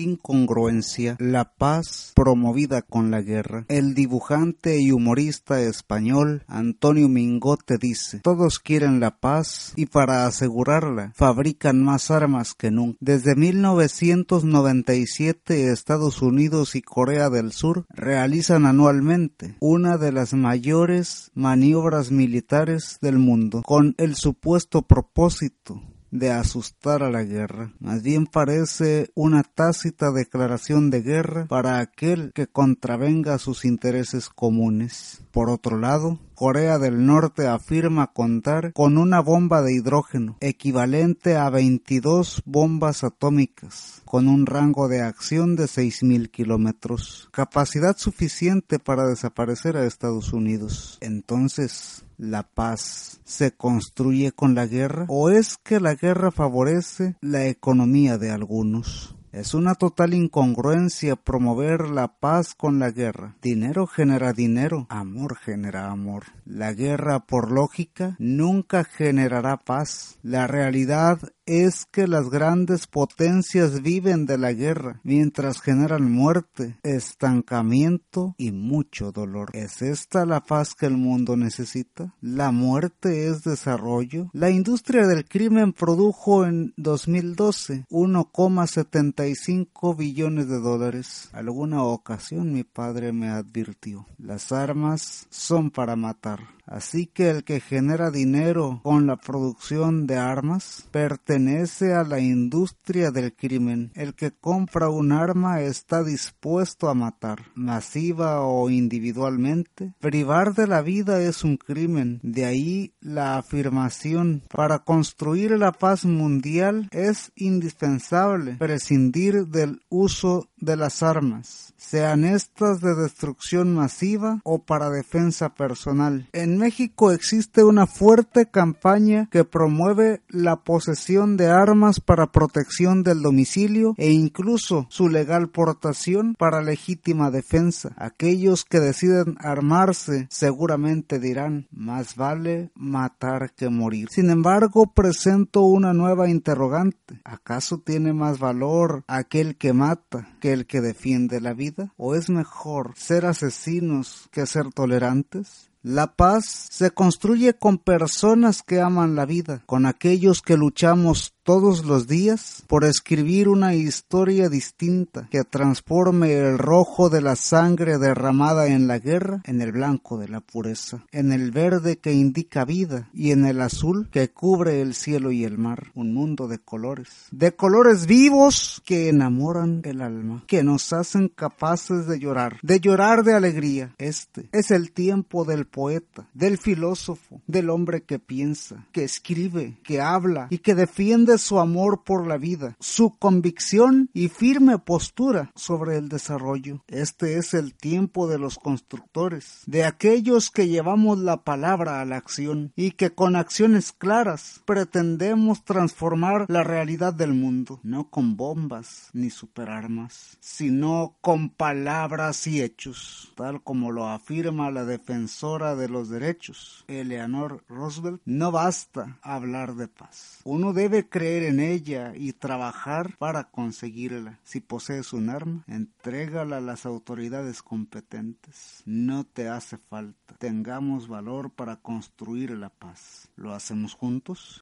incongruencia la paz promovida con la guerra. El dibujante y humorista español Antonio Mingote dice, todos quieren la paz y para asegurarla fabrican más armas que nunca. Desde 1997 Estados Unidos y Corea del Sur realizan anualmente una de las mayores maniobras militares del mundo con el supuesto propósito de asustar a la guerra. Más bien parece una tácita declaración de guerra para aquel que contravenga sus intereses comunes. Por otro lado, Corea del Norte afirma contar con una bomba de hidrógeno equivalente a 22 bombas atómicas con un rango de acción de 6.000 kilómetros, capacidad suficiente para desaparecer a Estados Unidos. Entonces, ¿la paz se construye con la guerra o es que la guerra favorece la economía de algunos? Es una total incongruencia promover la paz con la guerra. Dinero genera dinero, amor genera amor. La guerra, por lógica, nunca generará paz. La realidad es que las grandes potencias viven de la guerra, mientras generan muerte, estancamiento y mucho dolor. ¿Es esta la paz que el mundo necesita? ¿La muerte es desarrollo? La industria del crimen produjo en 2012 1,75 billones de dólares. Alguna ocasión mi padre me advirtió, las armas son para matar. Así que el que genera dinero con la producción de armas pertenece a la industria del crimen. El que compra un arma está dispuesto a matar, masiva o individualmente. Privar de la vida es un crimen. De ahí la afirmación para construir la paz mundial es indispensable prescindir del uso de las armas, sean estas de destrucción masiva o para defensa personal. En México existe una fuerte campaña que promueve la posesión de armas para protección del domicilio e incluso su legal portación para legítima defensa. Aquellos que deciden armarse seguramente dirán más vale matar que morir. Sin embargo, presento una nueva interrogante. ¿Acaso tiene más valor aquel que mata que el que defiende la vida? ¿O es mejor ser asesinos que ser tolerantes? La paz se construye con personas que aman la vida, con aquellos que luchamos todos los días por escribir una historia distinta que transforme el rojo de la sangre derramada en la guerra en el blanco de la pureza, en el verde que indica vida y en el azul que cubre el cielo y el mar, un mundo de colores, de colores vivos que enamoran el alma, que nos hacen capaces de llorar, de llorar de alegría. Este es el tiempo del poeta, del filósofo, del hombre que piensa, que escribe, que habla y que defiende su amor por la vida, su convicción y firme postura sobre el desarrollo. Este es el tiempo de los constructores, de aquellos que llevamos la palabra a la acción y que con acciones claras pretendemos transformar la realidad del mundo, no con bombas ni superarmas, sino con palabras y hechos, tal como lo afirma la defensora de los derechos, Eleanor Roosevelt. No basta hablar de paz. Uno debe en ella y trabajar para conseguirla. Si posees un arma, entrégala a las autoridades competentes. No te hace falta. Tengamos valor para construir la paz. ¿Lo hacemos juntos?